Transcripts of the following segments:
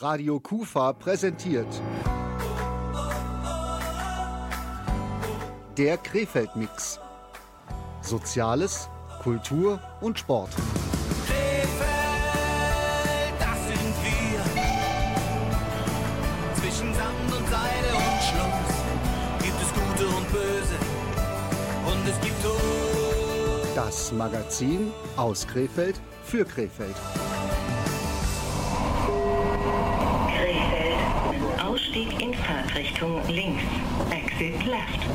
Radio Kufa präsentiert. Der Krefeld-Mix. Soziales, Kultur und Sport. Krefeld, das sind wir. Zwischen Sand und Seide und Schluss gibt es Gute und Böse. Und es gibt Tod. Das Magazin aus Krefeld für Krefeld. Ausstieg in Fahrtrichtung links. Exit left.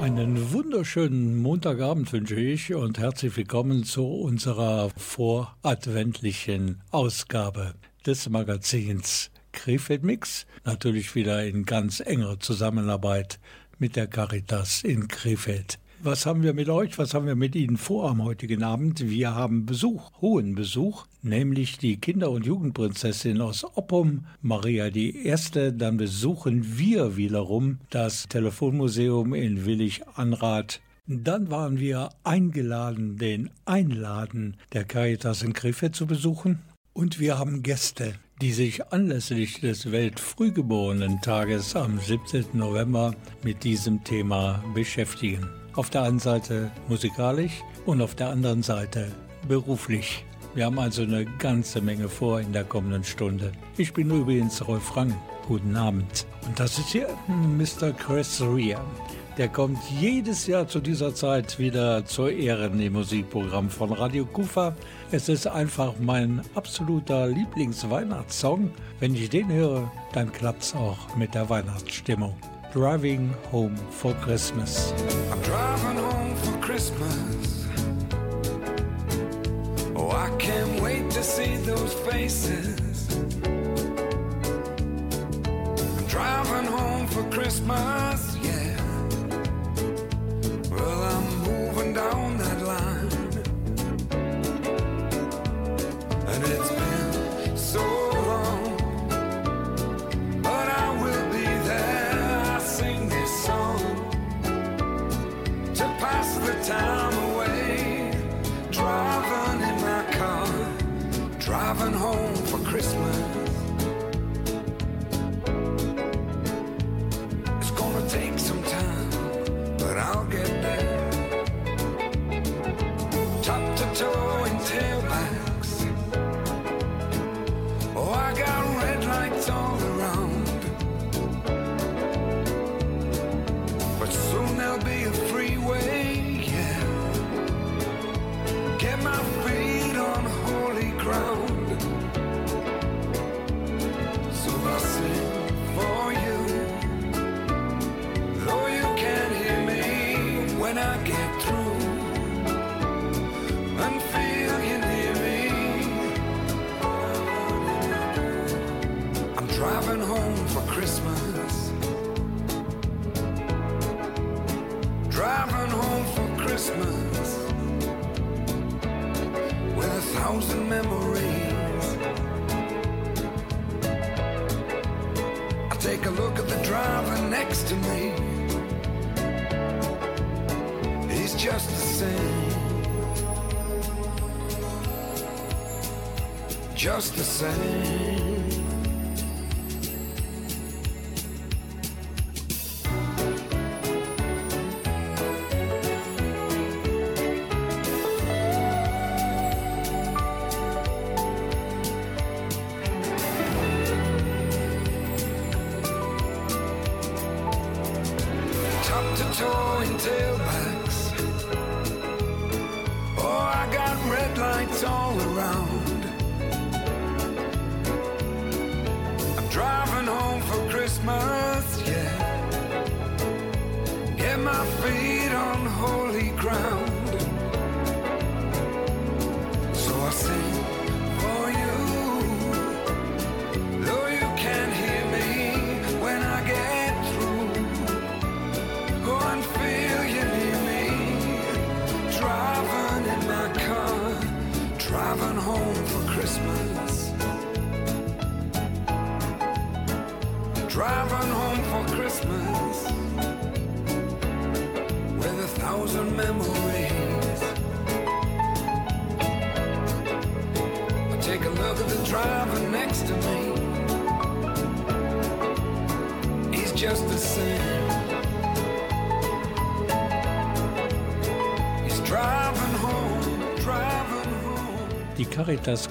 Einen wunderschönen Montagabend wünsche ich und herzlich willkommen zu unserer voradventlichen Ausgabe des Magazins Krefeld Mix. Natürlich wieder in ganz enger Zusammenarbeit mit der Caritas in Krefeld. Was haben wir mit euch? Was haben wir mit Ihnen vor am heutigen Abend? Wir haben Besuch, hohen Besuch, nämlich die Kinder- und Jugendprinzessin aus Oppum, Maria Erste. Dann besuchen wir wiederum das Telefonmuseum in Willig-Anrath. Dann waren wir eingeladen, den Einladen der Caritas in Krefeld zu besuchen. Und wir haben Gäste, die sich anlässlich des Weltfrühgeborenen-Tages am 17. November mit diesem Thema beschäftigen. Auf der einen Seite musikalisch und auf der anderen Seite beruflich. Wir haben also eine ganze Menge vor in der kommenden Stunde. Ich bin übrigens Rolf Rang. Guten Abend. Und das ist hier Mr. Chris Rea. Der kommt jedes Jahr zu dieser Zeit wieder zur Ehren im Musikprogramm von Radio Kufa. Es ist einfach mein absoluter Lieblingsweihnachtssong. Wenn ich den höre, dann klappt's auch mit der Weihnachtsstimmung. Driving Home for Christmas. I'm driving home for Christmas. I can't wait to see those faces. I'm driving home for Christmas, take a look at the driver next to me. He's just the same. Just the same.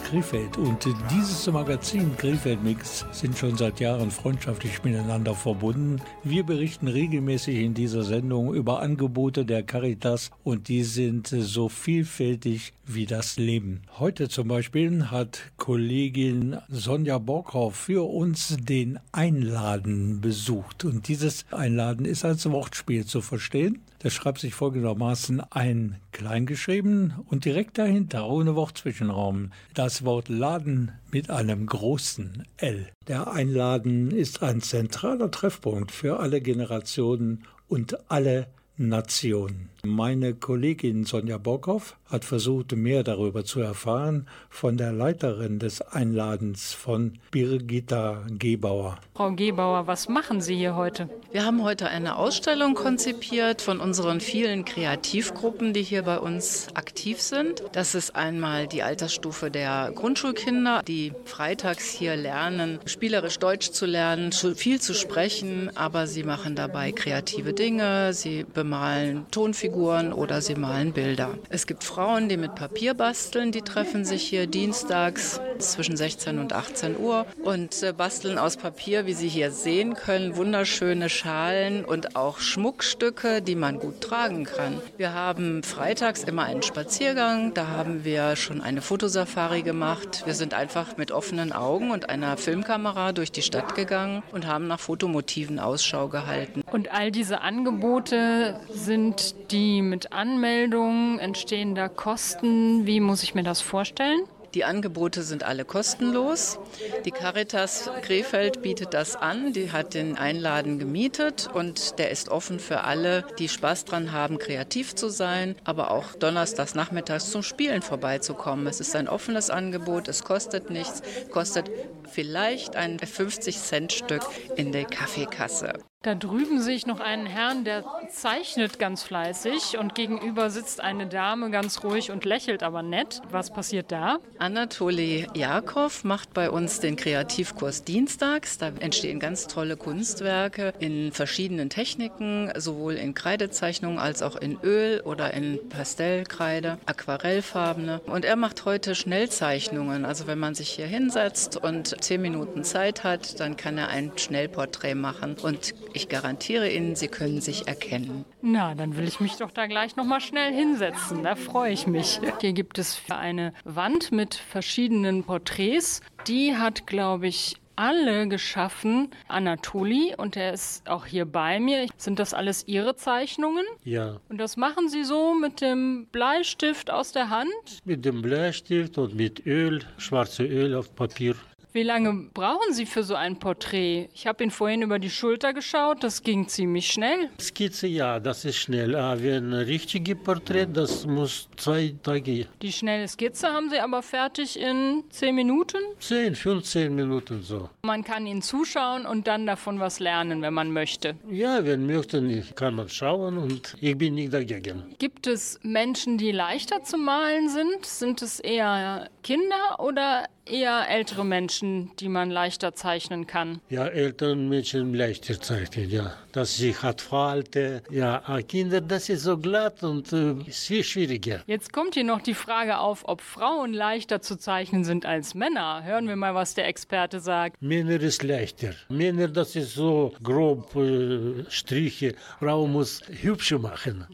Krefeld und dieses Magazin Krefeld Mix sind schon seit Jahren freundschaftlich miteinander verbunden. Wir berichten regelmäßig in dieser Sendung über Angebote der Caritas und die sind so vielfältig wie das Leben. Heute zum Beispiel hat Kollegin Sonja Borkhoff für uns den Einladen besucht und dieses Einladen ist als Wortspiel zu verstehen. Das schreibt sich folgendermaßen ein kleingeschrieben und direkt dahinter, ohne Wortzwischenraum, das Wort Laden mit einem großen L. Der Einladen ist ein zentraler Treffpunkt für alle Generationen und alle Nationen. Meine Kollegin Sonja Bockhoff hat versucht, mehr darüber zu erfahren von der Leiterin des Einladens von Birgitta Gebauer. Frau Gebauer, was machen Sie hier heute? Wir haben heute eine Ausstellung konzipiert von unseren vielen Kreativgruppen, die hier bei uns aktiv sind. Das ist einmal die Altersstufe der Grundschulkinder, die freitags hier lernen, spielerisch Deutsch zu lernen, viel zu sprechen, aber sie machen dabei kreative Dinge, sie bemalen Tonfiguren oder sie malen Bilder. Es gibt Frauen, die mit Papier basteln, die treffen sich hier dienstags zwischen 16 und 18 Uhr und äh, basteln aus Papier, wie Sie hier sehen können, wunderschöne Schalen und auch Schmuckstücke, die man gut tragen kann. Wir haben freitags immer einen Spaziergang, da haben wir schon eine Fotosafari gemacht. Wir sind einfach mit offenen Augen und einer Filmkamera durch die Stadt gegangen und haben nach Fotomotiven Ausschau gehalten. Und all diese Angebote sind die mit Anmeldung entstehender Kosten. Wie muss ich mir das vorstellen? Die Angebote sind alle kostenlos. Die Caritas Krefeld bietet das an. Die hat den Einladen gemietet und der ist offen für alle, die Spaß dran haben, kreativ zu sein, aber auch donnerstags nachmittags zum Spielen vorbeizukommen. Es ist ein offenes Angebot, es kostet nichts, kostet vielleicht ein 50-Cent-Stück in der Kaffeekasse. Da drüben sehe ich noch einen Herrn, der zeichnet ganz fleißig und gegenüber sitzt eine Dame ganz ruhig und lächelt aber nett. Was passiert da? Anatoli Jakow macht bei uns den Kreativkurs dienstags. Da entstehen ganz tolle Kunstwerke in verschiedenen Techniken, sowohl in Kreidezeichnung als auch in Öl oder in Pastellkreide, Aquarellfarbene. Und er macht heute Schnellzeichnungen. Also wenn man sich hier hinsetzt und zehn Minuten Zeit hat, dann kann er ein Schnellporträt machen. Und ich garantiere Ihnen, Sie können sich erkennen. Na, dann will ich mich doch da gleich noch mal schnell hinsetzen. Da freue ich mich. Hier gibt es eine Wand mit verschiedenen Porträts. Die hat, glaube ich, alle geschaffen. Anatoli und er ist auch hier bei mir. Sind das alles Ihre Zeichnungen? Ja, Und das machen Sie so mit dem Bleistift aus der Hand? mit dem Bleistift und mit Öl, schwarze Öl auf Papier. Wie lange brauchen Sie für so ein Porträt? Ich habe Ihnen vorhin über die Schulter geschaut, das ging ziemlich schnell. Skizze, ja, das ist schnell. Aber ein richtiges Porträt, das muss zwei Tage, Die schnelle Skizze haben Sie aber fertig in 10 Minuten. 10, 15 Minuten so. Man kann Ihnen zuschauen und dann davon was lernen, wenn man möchte. Ja, wenn möchten, kann man schauen und ich bin nicht dagegen. Gibt es Menschen, die leichter zu malen sind? Sind es eher Kinder oder eher ältere Menschen, die man leichter zeichnen kann? Ja, älteren Menschen leichter zeichnen, ja. Das sich hat Falte, ja, aber Kinder, das ist so glatt und äh, ist viel schwieriger. Jetzt kommt hier noch die Frage auf, ob Frauen leichter zu zeichnen sind als Männer. Hören wir mal, was der Experte sagt. Männer ist leichter. Männer, das ist so grob äh, Striche. Frau muss hübscher machen.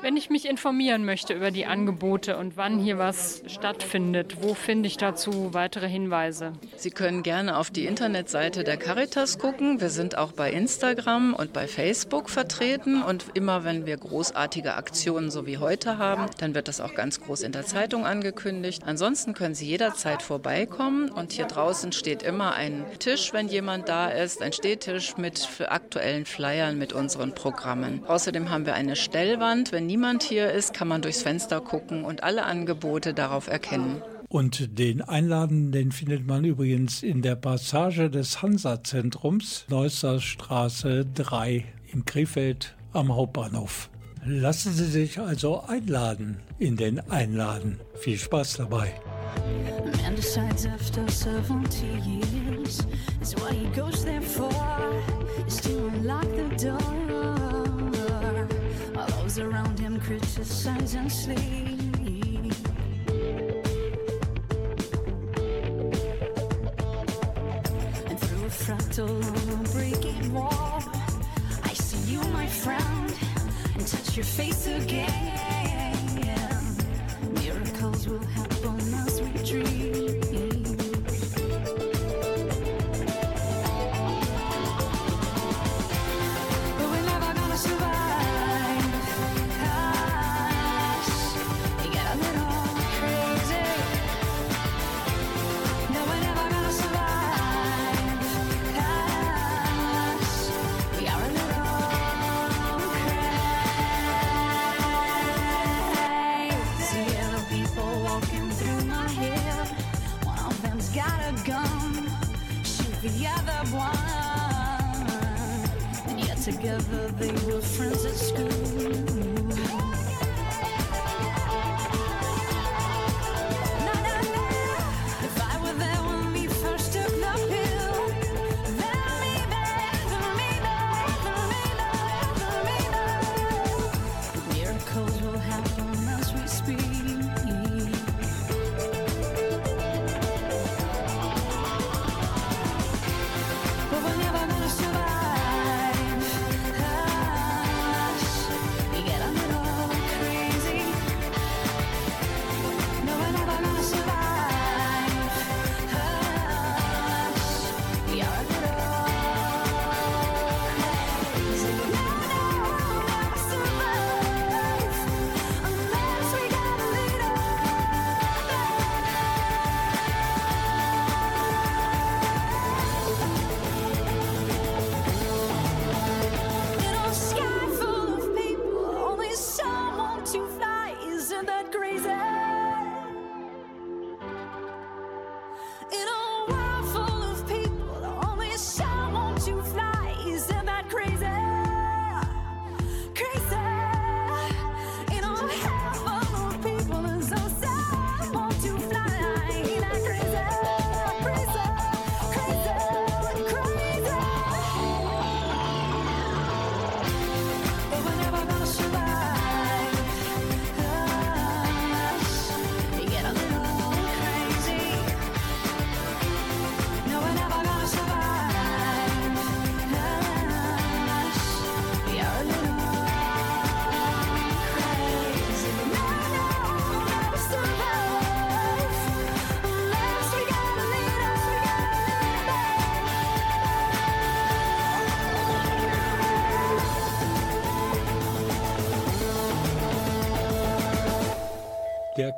Wenn ich mich informieren möchte über die Angebote und wann hier was stattfindet, wo finde ich dazu weitere Hinweise? Sie können gerne auf die Internetseite der Caritas gucken. Wir sind auch bei Instagram und bei Facebook vertreten. Und immer wenn wir großartige Aktionen so wie heute haben, dann wird das auch ganz groß in der Zeitung angekündigt. Ansonsten können Sie jederzeit vorbeikommen. Und hier draußen steht immer ein Tisch, wenn jemand da ist, ein Stehtisch mit aktuellen Flyern mit unseren Programmen. Außerdem haben wir eine Stellwand. Wenn niemand hier ist, kann man durchs Fenster gucken und alle Angebote darauf erkennen. Und den Einladen, den findet man übrigens in der Passage des Hansa-Zentrums, Neusser Straße 3 in Krefeld am Hauptbahnhof. Lassen Sie sich also einladen in den Einladen. Viel Spaß dabei. Man decides after 70 years is what he goes there for is to unlock the door. Around him criticize and sleep. And through a fractal breaking wall, I see you, my friend, and touch your face again. Miracles will happen as we dream.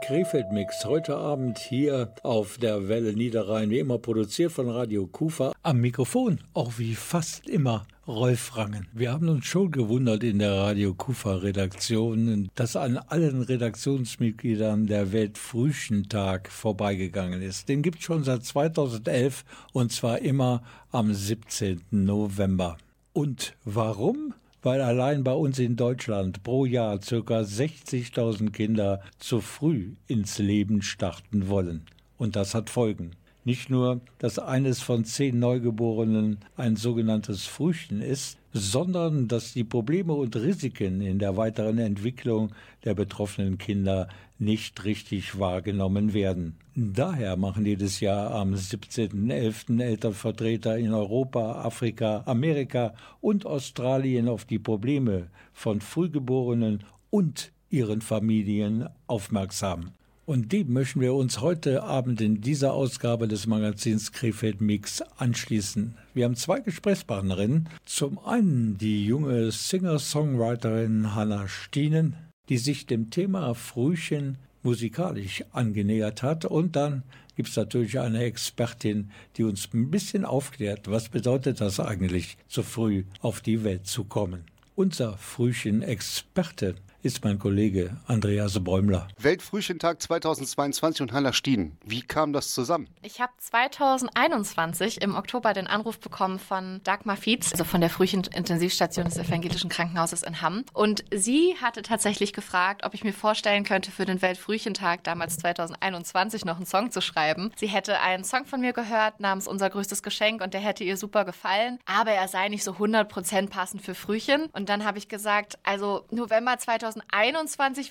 Der Krefeld-Mix heute Abend hier auf der Welle Niederrhein, wie immer produziert von Radio Kufa. Am Mikrofon, auch wie fast immer, Rolf Rangen. Wir haben uns schon gewundert in der Radio Kufa-Redaktion, dass an allen Redaktionsmitgliedern der Weltfrühchentag vorbeigegangen ist. Den gibt es schon seit 2011 und zwar immer am 17. November. Und warum? Weil allein bei uns in Deutschland pro Jahr ca. 60.000 Kinder zu früh ins Leben starten wollen. Und das hat Folgen. Nicht nur, dass eines von zehn Neugeborenen ein sogenanntes Frühchen ist, sondern dass die Probleme und Risiken in der weiteren Entwicklung der betroffenen Kinder nicht richtig wahrgenommen werden. Daher machen jedes Jahr am 17.11. Elternvertreter in Europa, Afrika, Amerika und Australien auf die Probleme von Frühgeborenen und ihren Familien aufmerksam. Und dem möchten wir uns heute Abend in dieser Ausgabe des Magazins Krefeld Mix anschließen. Wir haben zwei Gesprächspartnerinnen. Zum einen die junge Singer-Songwriterin Hanna Stienen, die sich dem Thema Frühchen musikalisch angenähert hat. Und dann gibt es natürlich eine Expertin, die uns ein bisschen aufklärt, was bedeutet das eigentlich, so früh auf die Welt zu kommen. Unser Frühchen-Experte ist mein Kollege Andreas Bäumler. Weltfrühchentag 2022 und Hannah Stien. Wie kam das zusammen? Ich habe 2021 im Oktober den Anruf bekommen von Dagmar Fietz, also von der Frühintensivstation des Evangelischen Krankenhauses in Hamm. Und sie hatte tatsächlich gefragt, ob ich mir vorstellen könnte, für den Weltfrühchentag damals 2021 noch einen Song zu schreiben. Sie hätte einen Song von mir gehört namens Unser größtes Geschenk und der hätte ihr super gefallen, aber er sei nicht so 100% passend für Frühchen. Und dann habe ich gesagt, also November 2021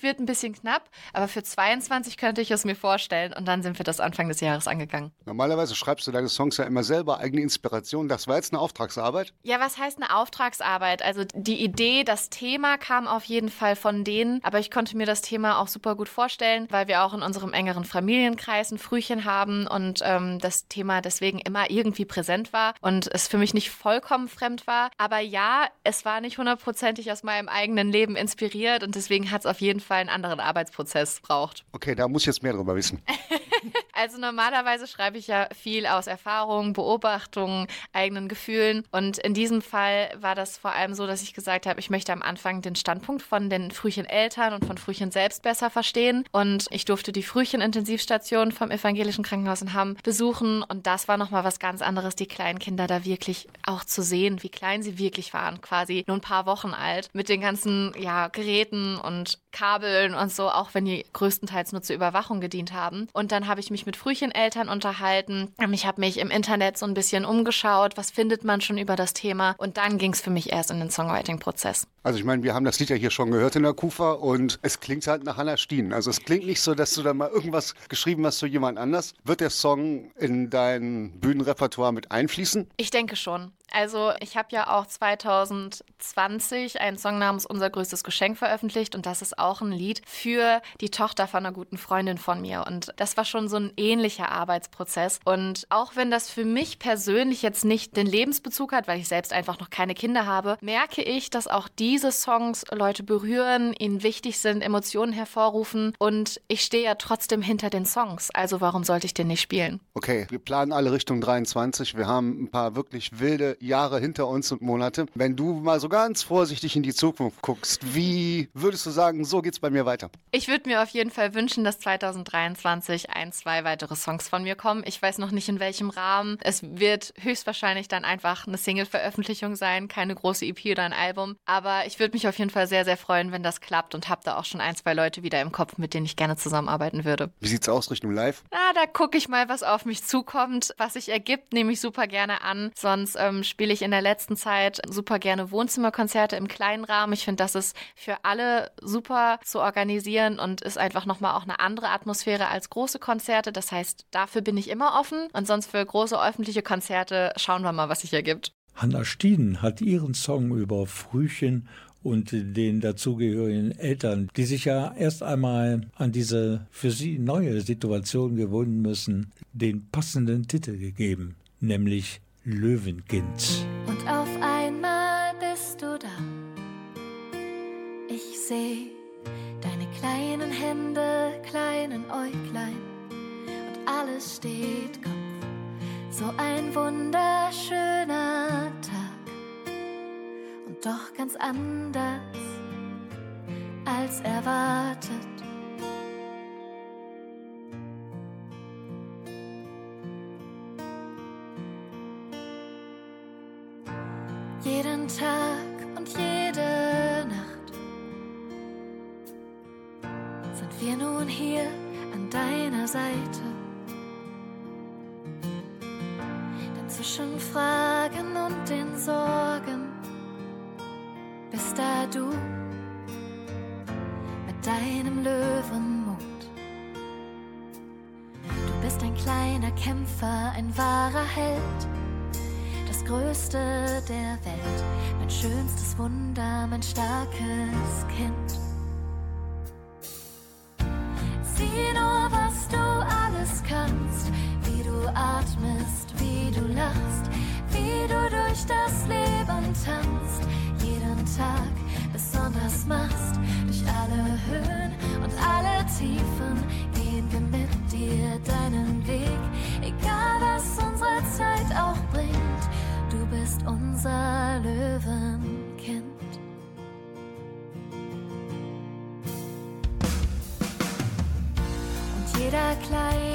wird ein bisschen knapp, aber für 22 könnte ich es mir vorstellen. Und dann sind wir das Anfang des Jahres angegangen. Normalerweise schreibst du deine Songs ja immer selber, eigene Inspiration. Das war jetzt eine Auftragsarbeit. Ja, was heißt eine Auftragsarbeit? Also die Idee, das Thema kam auf jeden Fall von denen, aber ich konnte mir das Thema auch super gut vorstellen, weil wir auch in unserem engeren Familienkreis ein Frühchen haben und ähm, das Thema deswegen immer irgendwie präsent war und es für mich nicht vollkommen fremd war. Aber ja, es war nicht hundertprozentig aus meinem eigenen Leben inspiriert und deswegen hat es auf jeden Fall einen anderen Arbeitsprozess braucht. Okay, da muss ich jetzt mehr drüber wissen. Also normalerweise schreibe ich ja viel aus Erfahrungen, Beobachtungen, eigenen Gefühlen. Und in diesem Fall war das vor allem so, dass ich gesagt habe, ich möchte am Anfang den Standpunkt von den Frühchen-Eltern und von Frühchen selbst besser verstehen. Und ich durfte die Frühchen-Intensivstation vom Evangelischen Krankenhaus in Hamm besuchen. Und das war nochmal was ganz anderes, die kleinen Kinder da wirklich auch zu sehen, wie klein sie wirklich waren, quasi nur ein paar Wochen alt, mit den ganzen ja, Geräten und Kabeln und so, auch wenn die größtenteils nur zur Überwachung gedient haben. Und dann habe ich mich mit Frühcheneltern unterhalten. Ich habe mich im Internet so ein bisschen umgeschaut, was findet man schon über das Thema. Und dann ging es für mich erst in den Songwriting-Prozess. Also ich meine, wir haben das Lied ja hier schon gehört in der Kufa und es klingt halt nach Hannah Stien. Also es klingt nicht so, dass du da mal irgendwas geschrieben hast zu jemand anders. Wird der Song in dein Bühnenrepertoire mit einfließen? Ich denke schon. Also ich habe ja auch 2020 einen Song namens Unser größtes Geschenk veröffentlicht und das ist auch ein Lied für die Tochter von einer guten Freundin von mir. Und das war schon so ein ähnlicher Arbeitsprozess. Und auch wenn das für mich persönlich jetzt nicht den Lebensbezug hat, weil ich selbst einfach noch keine Kinder habe, merke ich, dass auch diese Songs Leute berühren, ihnen wichtig sind, Emotionen hervorrufen und ich stehe ja trotzdem hinter den Songs. Also warum sollte ich den nicht spielen? Okay, wir planen alle Richtung 23. Wir haben ein paar wirklich wilde Jahre hinter uns und Monate. Wenn du mal so ganz vorsichtig in die Zukunft guckst, wie würdest du sagen, so geht's bei mir weiter? Ich würde mir auf jeden Fall wünschen, dass 2023 ein, zwei weitere Songs von mir kommen. Ich weiß noch nicht in welchem Rahmen. Es wird höchstwahrscheinlich dann einfach eine Single-Veröffentlichung sein, keine große EP oder ein Album. Aber ich würde mich auf jeden Fall sehr, sehr freuen, wenn das klappt und habe da auch schon ein, zwei Leute wieder im Kopf, mit denen ich gerne zusammenarbeiten würde. Wie sieht's aus Richtung Live? Na, da gucke ich mal, was auf mich zukommt. Was sich ergibt, nehme ich super gerne an. Sonst ähm, spiele ich in der letzten Zeit super gerne Wohnzimmerkonzerte im kleinen Rahmen. Ich finde, das ist für alle super zu organisieren und ist einfach nochmal auch eine andere Atmosphäre als große Konzerte. Das heißt, dafür bin ich immer offen. Und sonst für große öffentliche Konzerte schauen wir mal, was sich ergibt. Hannah Stien hat ihren Song über Frühchen und den dazugehörigen Eltern, die sich ja erst einmal an diese für sie neue Situation gewöhnen müssen, den passenden Titel gegeben, nämlich Löwenkind. Und auf seh deine kleinen Hände, kleinen Äuglein und alles steht Kopf. So ein wunderschöner Tag und doch ganz anders als erwartet. Jeden Tag Seite. Denn zwischen Fragen und den Sorgen bist da du mit deinem Löwenmut. Du bist ein kleiner Kämpfer, ein wahrer Held das Größte der Welt, mein schönstes Wunder, mein starkes Kind. machst, wie du durch das Leben tanzt, jeden Tag besonders machst, durch alle Höhen und alle Tiefen gehen wir mit dir deinen Weg, egal was unsere Zeit auch bringt, du bist unser Löwenkind. Und jeder kleine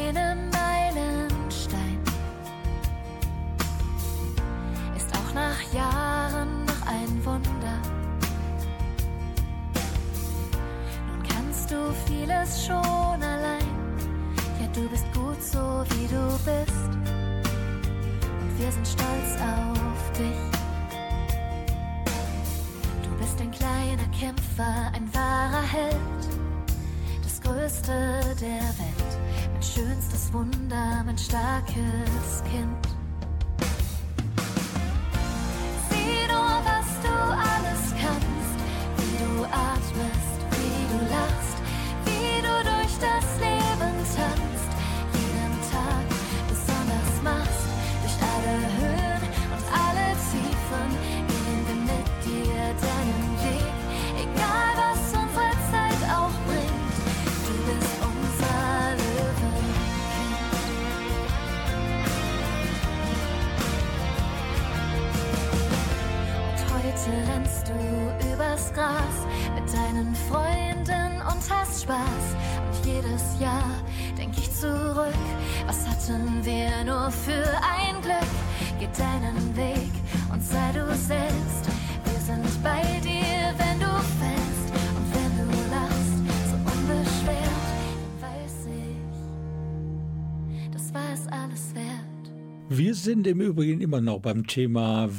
sind stolz auf dich. Du bist ein kleiner Kämpfer, ein wahrer Held. Das Größte der Welt. Mein schönstes Wunder, mein starkes Kind. Jahr denk ich zurück, was hatten wir nur für ein Glück? Geh deinen Weg und sei du selbst. Wir sind bei dir, wenn du fällst und wenn du lachst, so unbeschwert, dann weiß ich, das war es alles wert. Wir sind im Übrigen immer noch beim Thema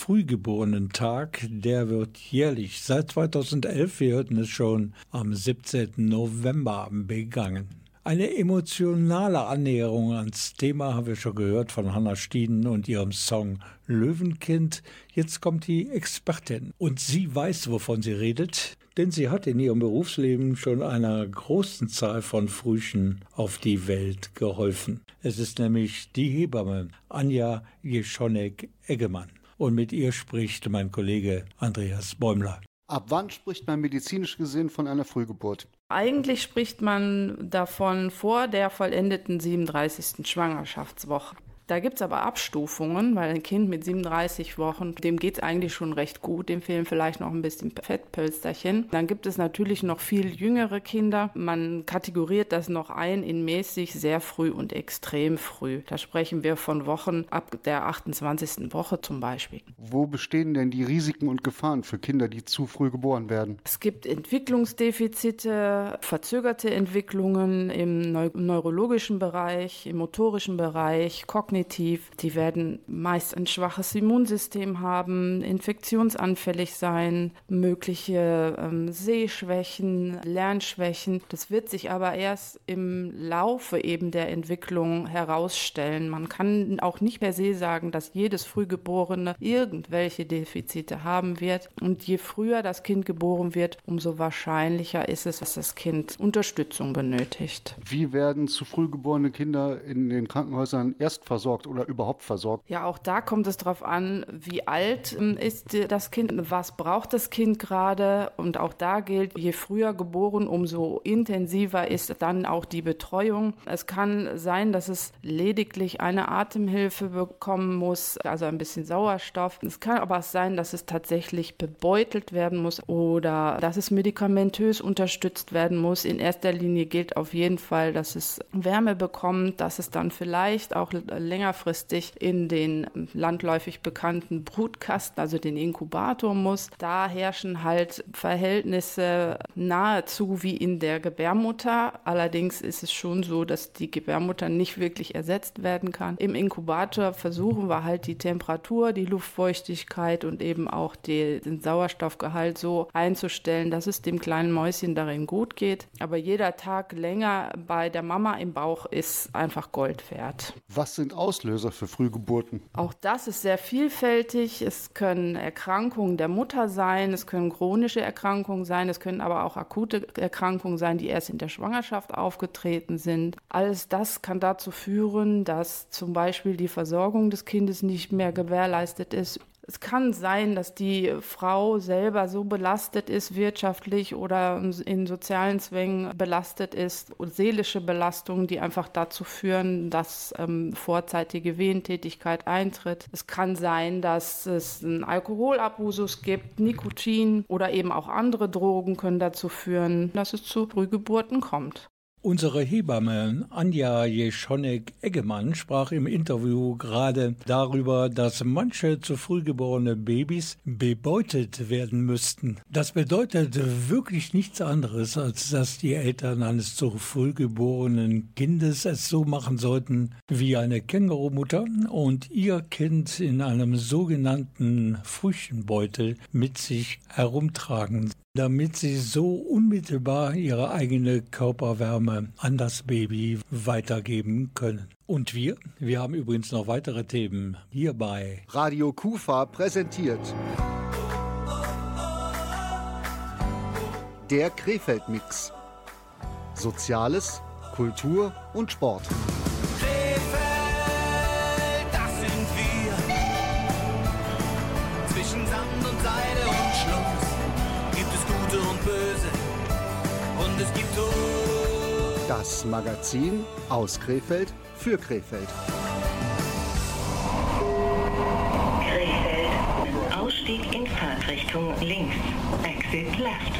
Weltfrühgeborenen-Tag. Der wird jährlich seit 2011, wir hörten es schon, am 17. November begangen. Eine emotionale Annäherung ans Thema haben wir schon gehört von Hannah Stieden und ihrem Song Löwenkind. Jetzt kommt die Expertin und sie weiß, wovon sie redet, denn sie hat in ihrem Berufsleben schon einer großen Zahl von Frühchen auf die Welt geholfen. Es ist nämlich die Hebamme Anja Jeschonek-Eggemann. Und mit ihr spricht mein Kollege Andreas Bäumler. Ab wann spricht man medizinisch gesehen von einer Frühgeburt? Eigentlich spricht man davon vor der vollendeten 37. Schwangerschaftswoche. Da gibt es aber Abstufungen, weil ein Kind mit 37 Wochen, dem geht es eigentlich schon recht gut, dem fehlen vielleicht noch ein bisschen Fettpölsterchen. Dann gibt es natürlich noch viel jüngere Kinder. Man kategoriert das noch ein in mäßig, sehr früh und extrem früh. Da sprechen wir von Wochen ab der 28. Woche zum Beispiel. Wo bestehen denn die Risiken und Gefahren für Kinder, die zu früh geboren werden? Es gibt Entwicklungsdefizite, verzögerte Entwicklungen im neu neurologischen Bereich, im motorischen Bereich, kognitiv. Die werden meist ein schwaches Immunsystem haben, infektionsanfällig sein, mögliche ähm, Sehschwächen, Lernschwächen. Das wird sich aber erst im Laufe eben der Entwicklung herausstellen. Man kann auch nicht per se sagen, dass jedes Frühgeborene irgendwelche Defizite haben wird. Und je früher das Kind geboren wird, umso wahrscheinlicher ist es, dass das Kind Unterstützung benötigt. Wie werden zu früh geborene Kinder in den Krankenhäusern erst versorgt oder überhaupt versorgt? Ja, auch da kommt es darauf an, wie alt ähm, ist das Kind, was braucht das Kind gerade. Und auch da gilt, je früher geboren, umso intensiver ist dann auch die Betreuung. Es kann sein, dass es lediglich eine Atemhilfe bekommen muss, also ein bisschen Sauerstoff. Es kann aber auch sein, dass es tatsächlich bebeutelt werden muss oder dass es medikamentös unterstützt werden muss. In erster Linie gilt auf jeden Fall, dass es Wärme bekommt, dass es dann vielleicht auch längerfristig in den landläufig bekannten Brutkasten, also den Inkubator muss. Da herrschen halt Verhältnisse nahezu wie in der Gebärmutter. Allerdings ist es schon so, dass die Gebärmutter nicht wirklich ersetzt werden kann. Im Inkubator versuchen wir halt die Temperatur, die Luftfeuchtigkeit und eben auch den Sauerstoffgehalt so einzustellen, dass es dem kleinen Mäuschen darin gut geht. Aber jeder Tag länger bei der Mama im Bauch ist einfach Gold wert. Was sind Auslöser für Frühgeburten? Auch das ist sehr vielfältig. Es können Erkrankungen der Mutter sein, es können chronische Erkrankungen sein, es können aber auch akute Erkrankungen sein, die erst in der Schwangerschaft aufgetreten sind. Alles das kann dazu führen, dass zum Beispiel die Versorgung des Kindes nicht mehr gewährleistet ist. Es kann sein, dass die Frau selber so belastet ist, wirtschaftlich oder in sozialen Zwängen belastet ist, und seelische Belastungen, die einfach dazu führen, dass ähm, vorzeitige Wehentätigkeit eintritt. Es kann sein, dass es einen Alkoholabusus gibt, Nikotin oder eben auch andere Drogen können dazu führen, dass es zu Frühgeburten kommt. Unsere Hebamme Anja Jeschonek-Eggemann sprach im Interview gerade darüber, dass manche zu früh geborene Babys bebeutet werden müssten. Das bedeutet wirklich nichts anderes, als dass die Eltern eines zu früh geborenen Kindes es so machen sollten wie eine Kängurumutter und ihr Kind in einem sogenannten Frühchenbeutel mit sich herumtragen damit sie so unmittelbar ihre eigene Körperwärme an das Baby weitergeben können. Und wir? Wir haben übrigens noch weitere Themen hierbei. Radio Kufa präsentiert der Krefeld-Mix. Soziales, Kultur und Sport. Das Magazin aus Krefeld für Krefeld. Krefeld. Ausstieg in Fahrtrichtung links. Exit left.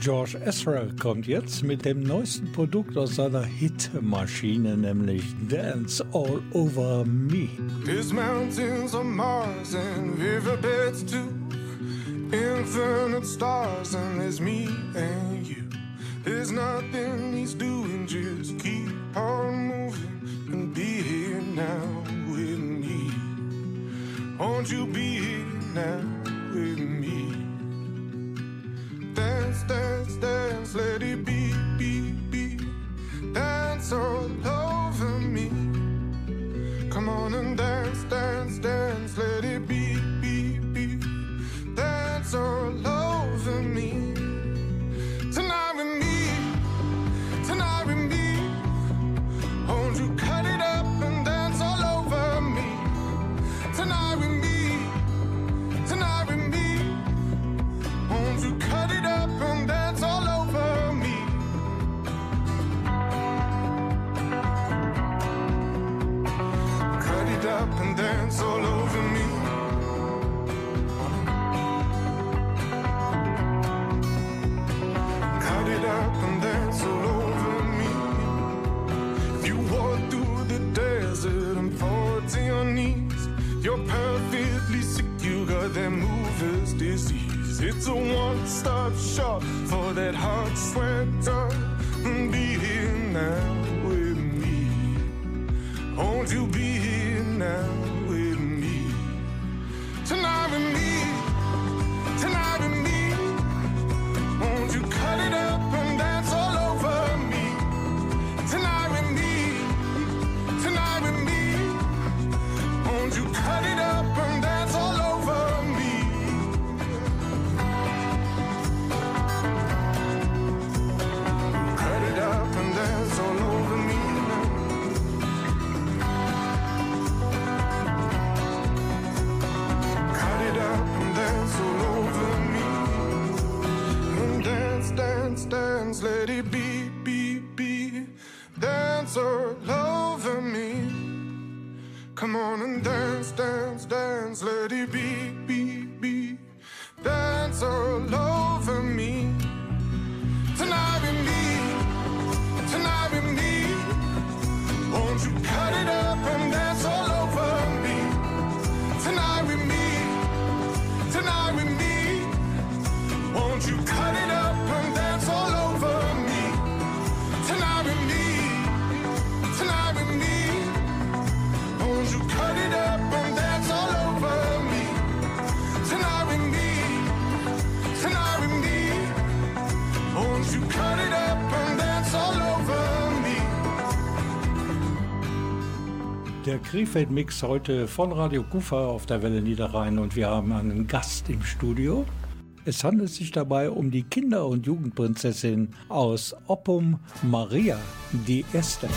George Ezra kommt jetzt mit dem neuesten Produkt aus seiner Hitmaschine, nämlich Dance All Over Me. There's mountains on Mars and riverbeds too. Infinite stars and there's me and you. There's nothing he's doing, just keep on moving and be here now with me. Won't you be here now with me? Dance, dance, dance, let it be, be, be. Dance all over me. Come on and dance, dance, dance, let it be, be, be. Dance all over me. Der Krefeld-Mix heute von Radio Kufa auf der Welle Niederrhein und wir haben einen Gast im Studio. Es handelt sich dabei um die Kinder- und Jugendprinzessin aus Oppum, Maria, die Erste.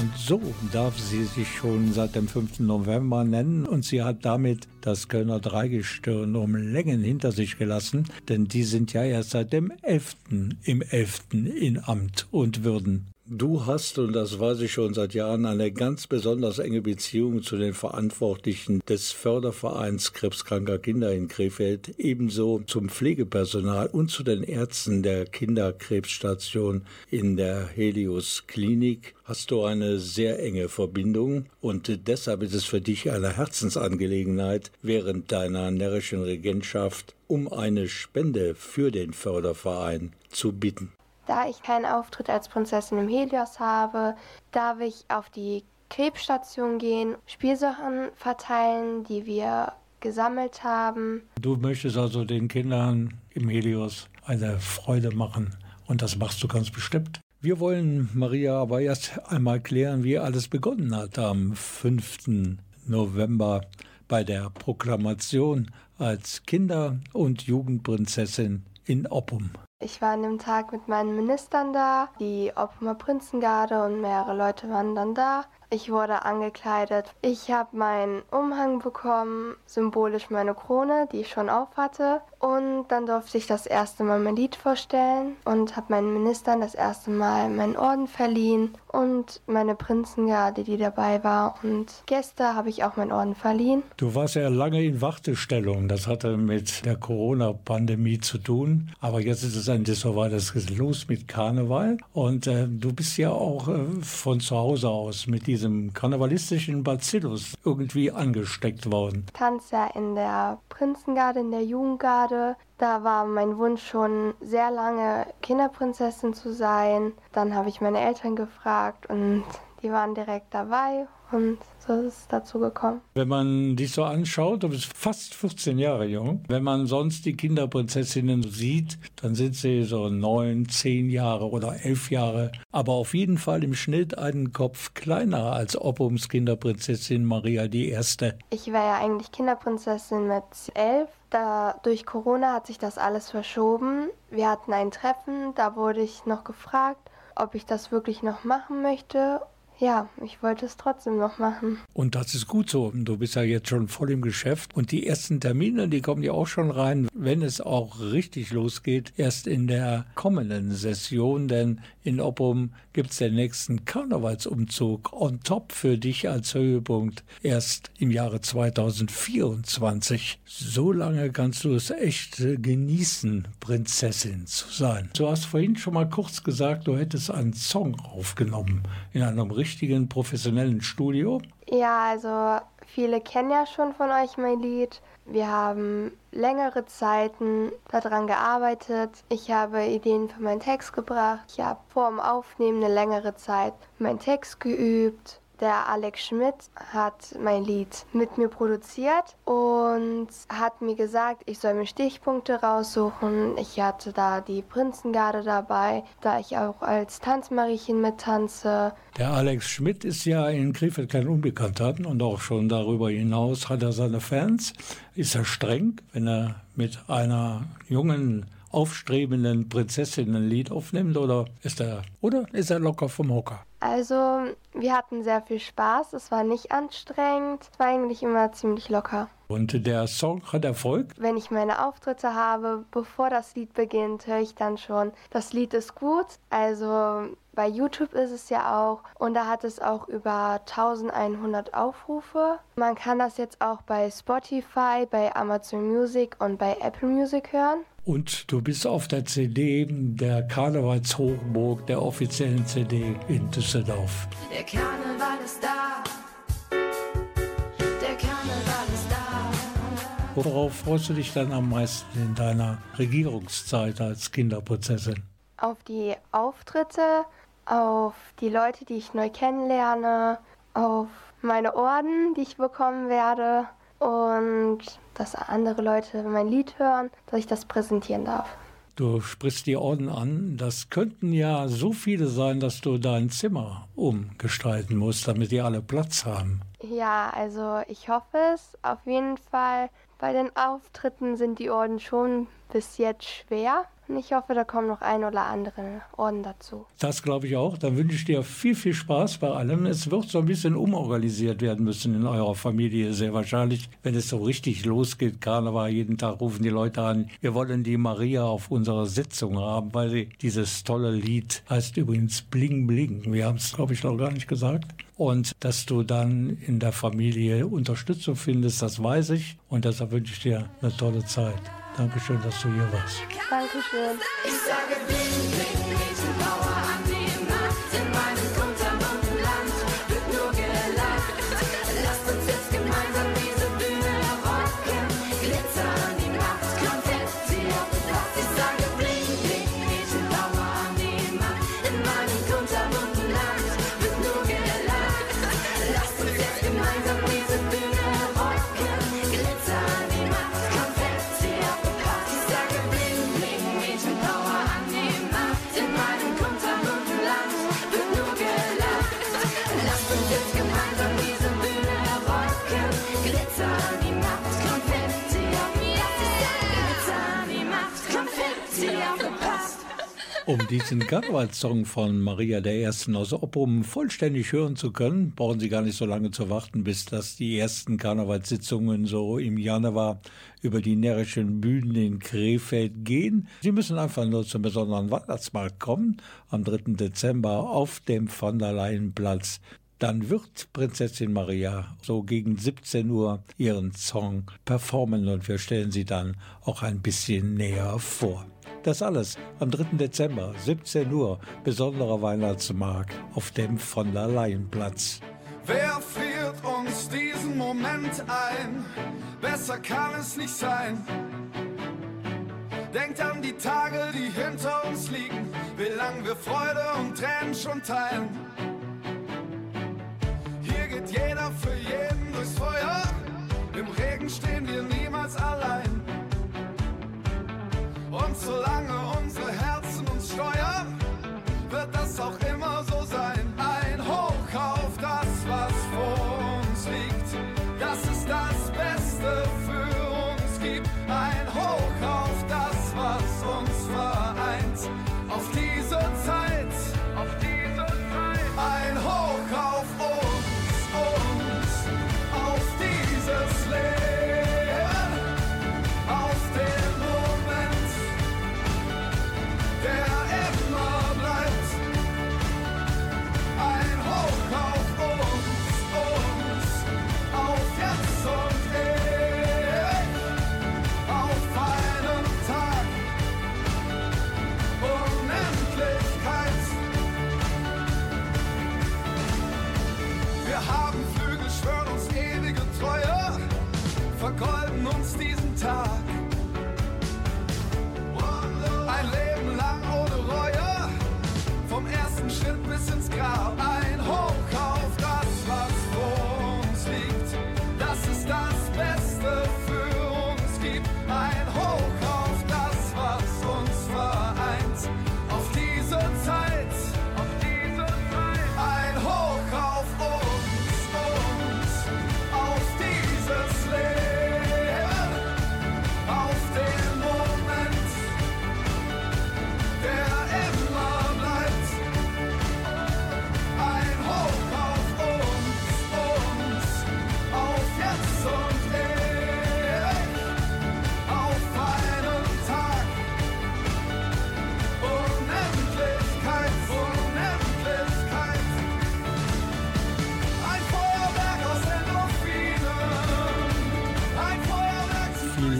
Und so darf sie sich schon seit dem 5. November nennen und sie hat damit das Kölner Dreigestirn um Längen hinter sich gelassen, denn die sind ja erst seit dem 11. im 11. in Amt und Würden. Du hast, und das weiß ich schon seit Jahren, eine ganz besonders enge Beziehung zu den Verantwortlichen des Fördervereins krebskranker Kinder in Krefeld, ebenso zum Pflegepersonal und zu den Ärzten der Kinderkrebsstation in der Helios Klinik. Hast du eine sehr enge Verbindung und deshalb ist es für dich eine Herzensangelegenheit, während deiner närrischen Regentschaft um eine Spende für den Förderverein zu bitten. Da ich keinen Auftritt als Prinzessin im Helios habe, darf ich auf die Krebsstation gehen, Spielsachen verteilen, die wir gesammelt haben. Du möchtest also den Kindern im Helios eine Freude machen und das machst du ganz bestimmt. Wir wollen, Maria, aber erst einmal klären, wie alles begonnen hat am 5. November bei der Proklamation als Kinder- und Jugendprinzessin in Oppum. Ich war an dem Tag mit meinen Ministern da, die Oppumer Prinzengarde und mehrere Leute waren dann da. Ich wurde angekleidet. Ich habe meinen Umhang bekommen, symbolisch meine Krone, die ich schon auf hatte. Und dann durfte ich das erste Mal mein Lied vorstellen und habe meinen Ministern das erste Mal meinen Orden verliehen und meine Prinzengarde, die dabei war. Und Gäste habe ich auch meinen Orden verliehen. Du warst ja lange in Wartestellung. Das hatte mit der Corona-Pandemie zu tun. Aber jetzt ist es endlich soweit. Es geht los mit Karneval. Und äh, du bist ja auch äh, von zu Hause aus mit diesem karnevalistischen Bacillus irgendwie angesteckt worden. Tanz ja in der Prinzengarde, in der Jugendgarde. Da war mein Wunsch schon sehr lange, Kinderprinzessin zu sein. Dann habe ich meine Eltern gefragt und die waren direkt dabei und so ist dazu gekommen. Wenn man dich so anschaut, du bist fast 14 Jahre jung. Wenn man sonst die Kinderprinzessinnen sieht, dann sind sie so neun, zehn Jahre oder elf Jahre. Aber auf jeden Fall im Schnitt einen Kopf kleiner als Oppums Kinderprinzessin Maria die Erste. Ich war ja eigentlich Kinderprinzessin mit elf. Da durch Corona hat sich das alles verschoben. Wir hatten ein Treffen, da wurde ich noch gefragt, ob ich das wirklich noch machen möchte. Ja, ich wollte es trotzdem noch machen. Und das ist gut so. Du bist ja jetzt schon voll im Geschäft. Und die ersten Termine, die kommen ja auch schon rein, wenn es auch richtig losgeht, erst in der kommenden Session. Denn in Oppum gibt es den nächsten Karnevalsumzug on top für dich als Höhepunkt erst im Jahre 2024. So lange kannst du es echt genießen, Prinzessin zu sein. Du hast vorhin schon mal kurz gesagt, du hättest einen Song aufgenommen in einem richtigen professionellen Studio. Ja, also viele kennen ja schon von euch mein Lied. Wir haben längere Zeiten daran gearbeitet. Ich habe Ideen für meinen Text gebracht. Ich habe vor dem Aufnehmen eine längere Zeit meinen Text geübt. Der Alex Schmidt hat mein Lied mit mir produziert und hat mir gesagt, ich soll mir Stichpunkte raussuchen. Ich hatte da die Prinzengarde dabei, da ich auch als Tanzmariechen mittanze. Der Alex Schmidt ist ja in Krefeld kein Unbekannter und auch schon darüber hinaus hat er seine Fans. Ist er streng, wenn er mit einer jungen aufstrebenden Prinzessin ein Lied aufnimmt oder ist er oder ist er locker vom Hocker? Also, wir hatten sehr viel Spaß. Es war nicht anstrengend. Es war eigentlich immer ziemlich locker. Und der Song hat Erfolg? Wenn ich meine Auftritte habe, bevor das Lied beginnt, höre ich dann schon, das Lied ist gut. Also bei YouTube ist es ja auch und da hat es auch über 1100 Aufrufe. Man kann das jetzt auch bei Spotify, bei Amazon Music und bei Apple Music hören. Und du bist auf der CD der Karnevalshochburg, der offiziellen CD in Düsseldorf. Der Karneval ist da. Worauf freust du dich dann am meisten in deiner Regierungszeit als Kinderprinzessin? Auf die Auftritte, auf die Leute, die ich neu kennenlerne, auf meine Orden, die ich bekommen werde und dass andere Leute mein Lied hören, dass ich das präsentieren darf. Du sprichst die Orden an. Das könnten ja so viele sein, dass du dein Zimmer umgestalten musst, damit die alle Platz haben. Ja, also ich hoffe es auf jeden Fall. Bei den Auftritten sind die Orden schon bis jetzt schwer. Ich hoffe, da kommen noch ein oder andere Orden dazu. Das glaube ich auch. Dann wünsche ich dir viel, viel Spaß bei allem. Es wird so ein bisschen umorganisiert werden müssen in eurer Familie, sehr wahrscheinlich, wenn es so richtig losgeht. Karneval, jeden Tag rufen die Leute an, wir wollen die Maria auf unserer Sitzung haben, weil sie dieses tolle Lied heißt übrigens Bling Bling. Wir haben es, glaube ich, noch gar nicht gesagt. Und dass du dann in der Familie Unterstützung findest, das weiß ich. Und deshalb wünsche ich dir eine tolle Zeit. Dankeschön, dass du hier warst. Dankeschön. Ich sage bling, bling, Mädchenpower an Um diesen Karnevalssong von Maria I. aus Oppum vollständig hören zu können, brauchen Sie gar nicht so lange zu warten, bis das die ersten Karnevalssitzungen so im Januar über die närrischen Bühnen in Krefeld gehen. Sie müssen einfach nur zum besonderen Weihnachtsmarkt kommen, am 3. Dezember auf dem von der Leyenplatz. Dann wird Prinzessin Maria so gegen 17 Uhr ihren Song performen und wir stellen sie dann auch ein bisschen näher vor. Das alles am 3. Dezember, 17 Uhr, besonderer Weihnachtsmarkt auf dem von der Leyenplatz. Wer friert uns diesen Moment ein? Besser kann es nicht sein. Denkt an die Tage, die hinter uns liegen, wie lang wir Freude und Tränen schon teilen. Hier geht jeder für jeden durchs Feuer. Im Regen stehen wir niemals allein. Und solange unsere Herzen vergolden uns diesen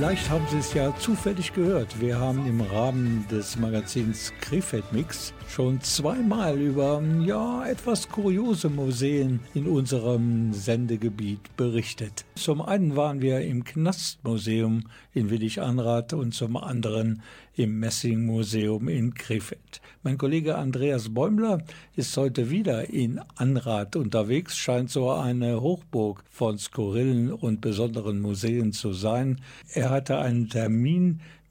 Vielleicht haben Sie es ja zufällig gehört. Wir haben im Rahmen des Magazins Krefeld Mix schon zweimal über ja etwas kuriose Museen in unserem Sendegebiet berichtet. Zum einen waren wir im Knastmuseum in Willig-Anrath und zum anderen im Messingmuseum in Krefeld. Mein Kollege Andreas Bäumler ist heute wieder in Anrath unterwegs, scheint so eine Hochburg von skurrilen und besonderen Museen zu sein. Er hatte einen Termin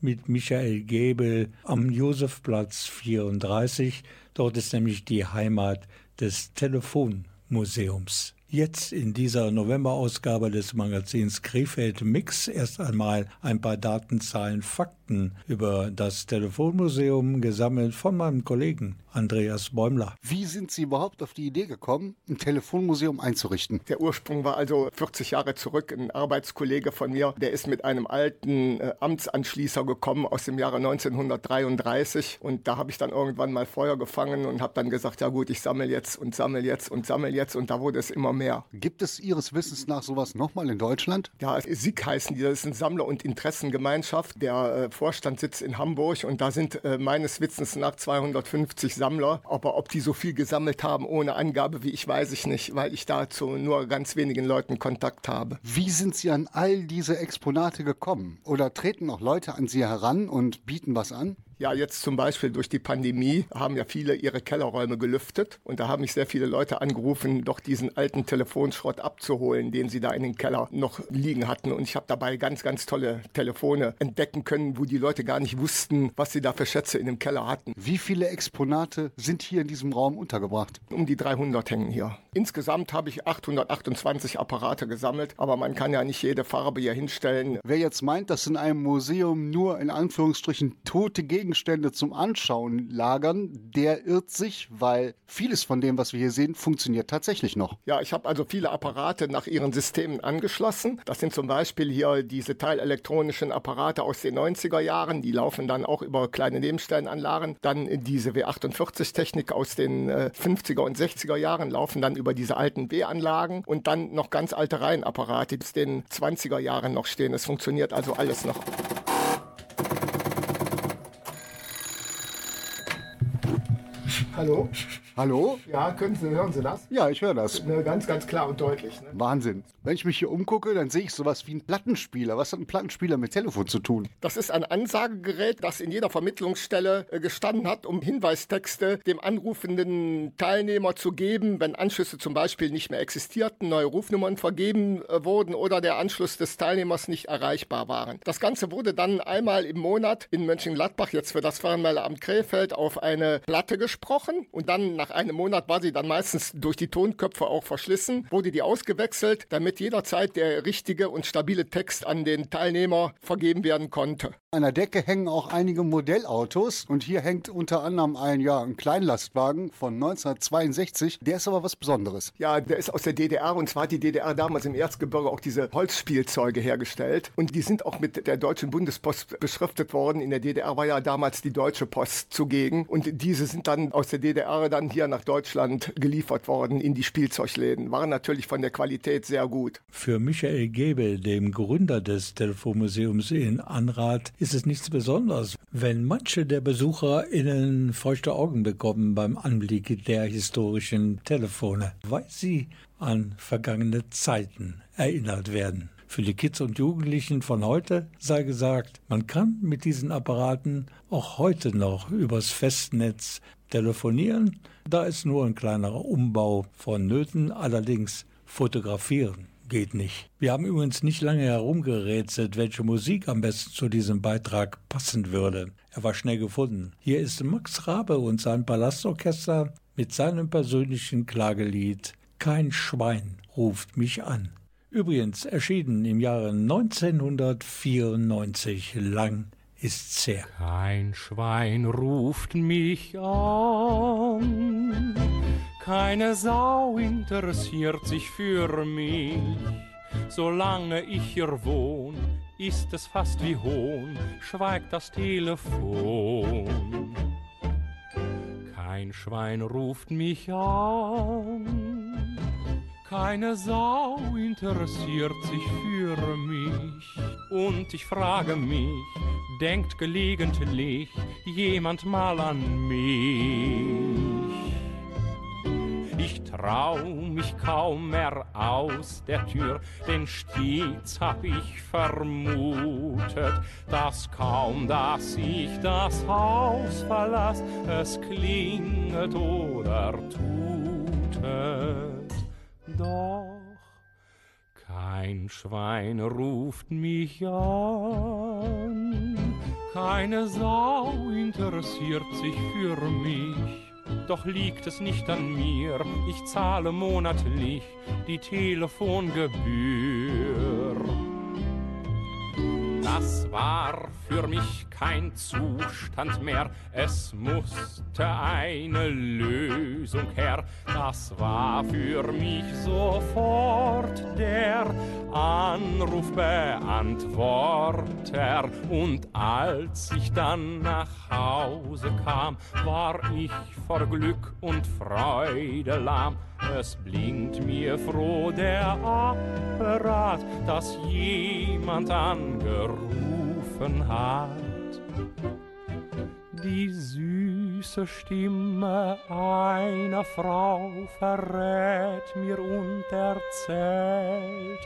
mit Michael Gebel am Josefplatz 34. Dort ist nämlich die Heimat des Telefonmuseums. Jetzt in dieser Novemberausgabe des Magazins Krefeld Mix erst einmal ein paar Datenzahlen, Fakten Fakten über das Telefonmuseum gesammelt von meinem Kollegen Andreas Bäumler. Wie sind Sie überhaupt auf die Idee gekommen, ein Telefonmuseum einzurichten? Der Ursprung war also 40 Jahre zurück. Ein Arbeitskollege von mir, der ist mit einem alten äh, Amtsanschließer gekommen aus dem Jahre 1933. Und da habe ich dann irgendwann mal Feuer gefangen und habe dann gesagt, ja gut, ich sammle jetzt und sammle jetzt und sammle jetzt. Und da wurde es immer mehr. Gibt es Ihres Wissens nach sowas nochmal in Deutschland? Ja, SIG heißen die, das ist eine Sammler- und Interessengemeinschaft. Der äh, Vorstand sitzt in Hamburg und da sind äh, meines Wissens nach 250 Sammler. Aber ob die so viel gesammelt haben ohne Angabe wie ich, weiß ich nicht, weil ich dazu nur ganz wenigen Leuten Kontakt habe. Wie sind Sie an all diese Exponate gekommen? Oder treten noch Leute an Sie heran und bieten was an? Ja, jetzt zum Beispiel durch die Pandemie haben ja viele ihre Kellerräume gelüftet und da haben mich sehr viele Leute angerufen, doch diesen alten Telefonschrott abzuholen, den sie da in den Keller noch liegen hatten. Und ich habe dabei ganz, ganz tolle Telefone entdecken können, wo die Leute gar nicht wussten, was sie da für Schätze in dem Keller hatten. Wie viele Exponate sind hier in diesem Raum untergebracht? Um die 300 hängen hier. Insgesamt habe ich 828 Apparate gesammelt, aber man kann ja nicht jede Farbe hier hinstellen. Wer jetzt meint, dass in einem Museum nur in Anführungsstrichen tote Gegenstände zum Anschauen lagern, der irrt sich, weil vieles von dem, was wir hier sehen, funktioniert tatsächlich noch. Ja, ich habe also viele Apparate nach ihren Systemen angeschlossen. Das sind zum Beispiel hier diese teilelektronischen Apparate aus den 90er Jahren. Die laufen dann auch über kleine Nebenstellenanlagen. Dann diese W48-Technik aus den äh, 50er und 60er Jahren laufen dann über diese alten W-Anlagen. Und dann noch ganz alte Reihenapparate, die aus den 20er Jahren noch stehen. Es funktioniert also alles noch. Hallo? Hallo? Ja, können Sie, hören Sie das? Ja, ich höre das. Ne, ganz, ganz klar und deutlich. Ne? Wahnsinn. Wenn ich mich hier umgucke, dann sehe ich sowas wie einen Plattenspieler. Was hat ein Plattenspieler mit Telefon zu tun? Das ist ein Ansagegerät, das in jeder Vermittlungsstelle äh, gestanden hat, um Hinweistexte dem anrufenden Teilnehmer zu geben, wenn Anschlüsse zum Beispiel nicht mehr existierten, neue Rufnummern vergeben äh, wurden oder der Anschluss des Teilnehmers nicht erreichbar waren. Das Ganze wurde dann einmal im Monat in Mönchengladbach, jetzt für das Fernmeldeamt Krefeld, auf eine Platte gesprochen und dann nach einem Monat war sie dann meistens durch die Tonköpfe auch verschlissen, wurde die ausgewechselt, damit jederzeit der richtige und stabile Text an den Teilnehmer vergeben werden konnte. An der Decke hängen auch einige Modellautos und hier hängt unter anderem ein, ja, ein Kleinlastwagen von 1962. Der ist aber was Besonderes. Ja, der ist aus der DDR und zwar hat die DDR damals im Erzgebirge auch diese Holzspielzeuge hergestellt und die sind auch mit der Deutschen Bundespost beschriftet worden. In der DDR war ja damals die Deutsche Post zugegen und diese sind dann aus der DDR dann hier nach Deutschland geliefert worden in die Spielzeugläden. Waren natürlich von der Qualität sehr gut. Für Michael Gebel, dem Gründer des Telefonmuseums in Anrath, ist es nichts Besonderes, wenn manche der BesucherInnen feuchte Augen bekommen beim Anblick der historischen Telefone, weil sie an vergangene Zeiten erinnert werden. Für die Kids und Jugendlichen von heute sei gesagt, man kann mit diesen Apparaten auch heute noch übers Festnetz telefonieren. Da ist nur ein kleinerer Umbau vonnöten, allerdings fotografieren geht nicht. Wir haben übrigens nicht lange herumgerätselt, welche Musik am besten zu diesem Beitrag passen würde. Er war schnell gefunden. Hier ist Max Rabe und sein Palastorchester mit seinem persönlichen Klagelied Kein Schwein ruft mich an. Übrigens erschienen im Jahre 1994. Lang ist's her. Kein Schwein ruft mich an, keine Sau interessiert sich für mich. Solange ich hier wohn, ist es fast wie Hohn, schweigt das Telefon. Kein Schwein ruft mich an, keine Sau interessiert sich für mich. Und ich frage mich, denkt gelegentlich jemand mal an mich? Ich trau mich kaum mehr aus der Tür, denn stets hab ich vermutet, dass kaum, dass ich das Haus verlass, es klingelt oder tutet. Doch kein Schwein ruft mich an, keine Sau interessiert sich für mich. Doch liegt es nicht an mir, ich zahle monatlich die Telefongebühr. Das war für mich kein Zustand mehr, es musste eine Lösung her. Das war für mich sofort der Anrufbeantworter. Und als ich dann nach Hause kam, war ich vor Glück und Freude lahm. Es blinkt mir froh der Apparat, dass jemand angerufen hat. Die süße Stimme einer Frau verrät mir und erzählt,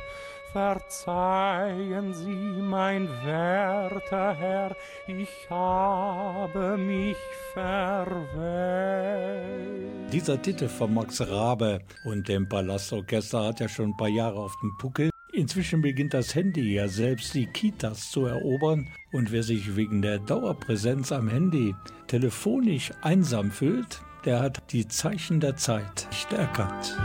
Verzeihen Sie, mein werter Herr, ich habe mich verwählt. Dieser Titel von Max Rabe und dem Palastorchester hat ja schon ein paar Jahre auf dem Puckel. Inzwischen beginnt das Handy ja selbst die Kitas zu erobern und wer sich wegen der Dauerpräsenz am Handy telefonisch einsam fühlt, der hat die Zeichen der Zeit nicht erkannt.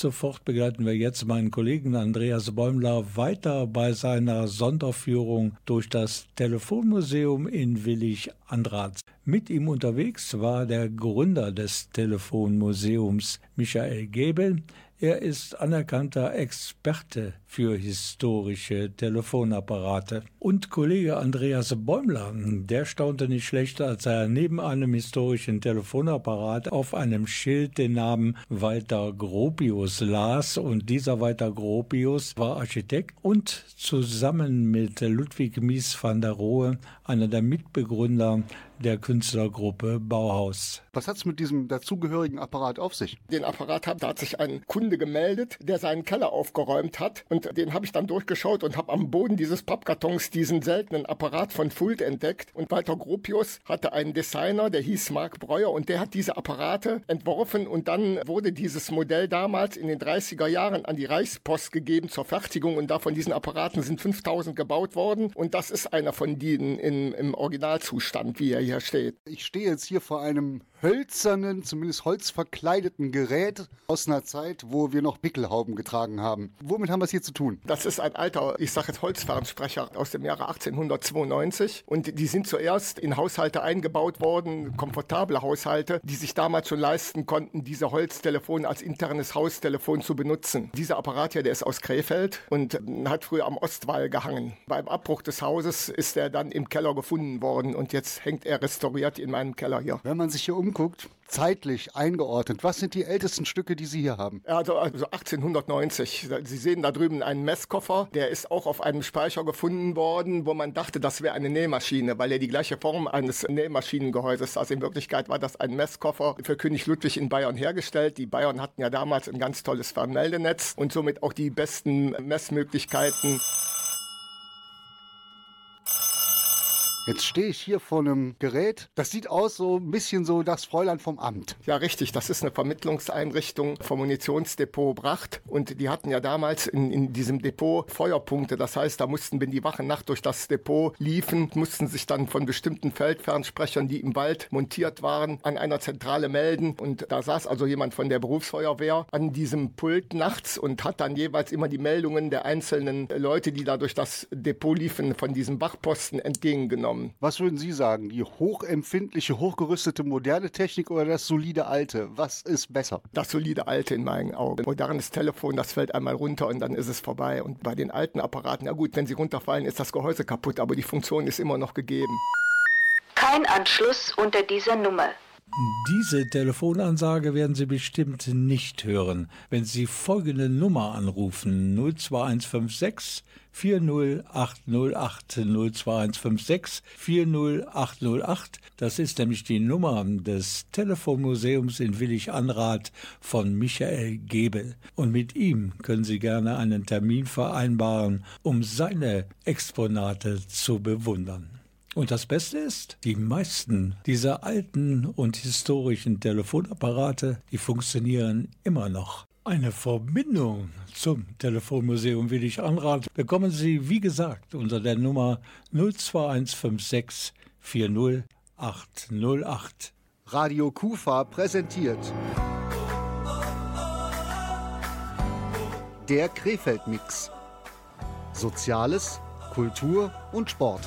Sofort begleiten wir jetzt meinen Kollegen Andreas Bäumler weiter bei seiner Sonderführung durch das Telefonmuseum in Willig-Andratz. Mit ihm unterwegs war der Gründer des Telefonmuseums, Michael Gebel. Er ist anerkannter Experte für historische Telefonapparate. Und Kollege Andreas Bäumler, der staunte nicht schlecht, als er neben einem historischen Telefonapparat auf einem Schild den Namen Walter Gropius las. Und dieser Walter Gropius war Architekt und zusammen mit Ludwig Mies van der Rohe einer der Mitbegründer der Künstlergruppe Bauhaus. Was hat es mit diesem dazugehörigen Apparat auf sich? Den Apparat hat, da hat sich ein Kunde gemeldet, der seinen Keller aufgeräumt hat. Und den habe ich dann durchgeschaut und habe am Boden dieses Pappkartons diesen seltenen Apparat von Fuld entdeckt. Und Walter Gropius hatte einen Designer, der hieß Mark Breuer und der hat diese Apparate entworfen. Und dann wurde dieses Modell damals in den 30er Jahren an die Reichspost gegeben zur Fertigung. Und davon diesen Apparaten sind 5000 gebaut worden. Und das ist einer von denen in, im Originalzustand, wie er hier steht. Ich stehe jetzt hier vor einem hölzernen, zumindest holzverkleideten Gerät aus einer Zeit, wo wir noch Pickelhauben getragen haben. Womit haben wir es hier zu tun? Das ist ein alter, ich sage jetzt Holzfernsprecher aus dem Jahre 1892 und die sind zuerst in Haushalte eingebaut worden, komfortable Haushalte, die sich damals schon leisten konnten, diese Holztelefone als internes Haustelefon zu benutzen. Dieser Apparat hier, der ist aus Krefeld und hat früher am Ostwall gehangen. Beim Abbruch des Hauses ist er dann im Keller gefunden worden und jetzt hängt er restauriert in meinem Keller hier. Wenn man sich hier umguckt, zeitlich eingeordnet, was sind die ältesten Stücke, die Sie hier haben? Also, also 1890. Sie sehen da drüben einen Messkoffer, der ist auch auf einem Speicher gefunden worden, wo man dachte, das wäre eine Nähmaschine, weil er die gleiche Form eines Nähmaschinengehäuses. Also in Wirklichkeit war das ein Messkoffer für König Ludwig in Bayern hergestellt. Die Bayern hatten ja damals ein ganz tolles Fernmeldenetz und somit auch die besten Messmöglichkeiten. Jetzt stehe ich hier vor einem Gerät, das sieht aus so ein bisschen so das Fräulein vom Amt. Ja, richtig. Das ist eine Vermittlungseinrichtung vom Munitionsdepot Bracht. Und die hatten ja damals in, in diesem Depot Feuerpunkte. Das heißt, da mussten, wenn die Wachen Nacht durch das Depot liefen, mussten sich dann von bestimmten Feldfernsprechern, die im Wald montiert waren, an einer Zentrale melden. Und da saß also jemand von der Berufsfeuerwehr an diesem Pult nachts und hat dann jeweils immer die Meldungen der einzelnen Leute, die da durch das Depot liefen, von diesem Wachposten entgegengenommen. Was würden Sie sagen? Die hochempfindliche, hochgerüstete moderne Technik oder das solide alte? Was ist besser? Das solide alte in meinen Augen. Modernes Telefon, das fällt einmal runter und dann ist es vorbei. Und bei den alten Apparaten, ja gut, wenn sie runterfallen, ist das Gehäuse kaputt, aber die Funktion ist immer noch gegeben. Kein Anschluss unter dieser Nummer. Diese Telefonansage werden Sie bestimmt nicht hören, wenn Sie folgende Nummer anrufen 02156 40808 02156 40808. Das ist nämlich die Nummer des Telefonmuseums in Willig-Anrath von Michael Gebel. Und mit ihm können Sie gerne einen Termin vereinbaren, um seine Exponate zu bewundern. Und das Beste ist, die meisten dieser alten und historischen Telefonapparate, die funktionieren immer noch. Eine Verbindung zum Telefonmuseum Willig Anrat bekommen Sie, wie gesagt, unter der Nummer 02156 40808. Radio Kufa präsentiert der Krefeld-Mix. Soziales, Kultur und Sport.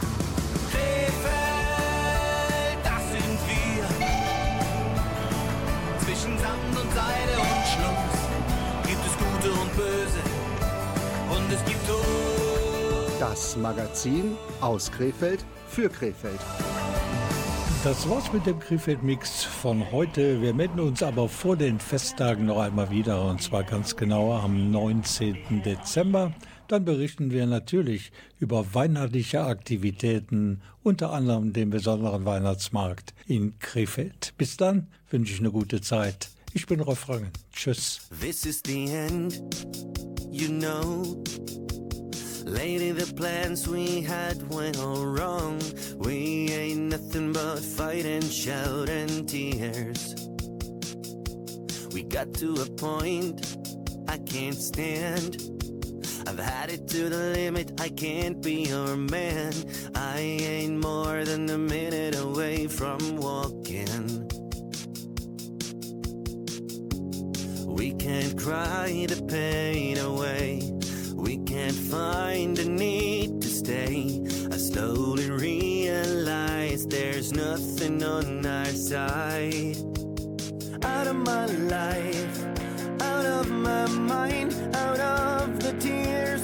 Das Magazin aus Krefeld für Krefeld. Das war's mit dem Krefeld-Mix von heute. Wir melden uns aber vor den Festtagen noch einmal wieder und zwar ganz genauer am 19. Dezember. Dann berichten wir natürlich über weihnachtliche Aktivitäten, unter anderem den besonderen Weihnachtsmarkt in Krefeld. Bis dann wünsche ich eine gute Zeit. Ich bin Rolf Rangen. Tschüss. This is the end, you know. Lady, the plans we had went all wrong. We ain't nothing but fight and shout and tears. We got to a point I can't stand. I've had it to the limit, I can't be your man. I ain't more than a minute away from walking. We can't cry the pain away. Can't find the need to stay. I slowly realize there's nothing on our side. Out of my life, out of my mind, out of the tears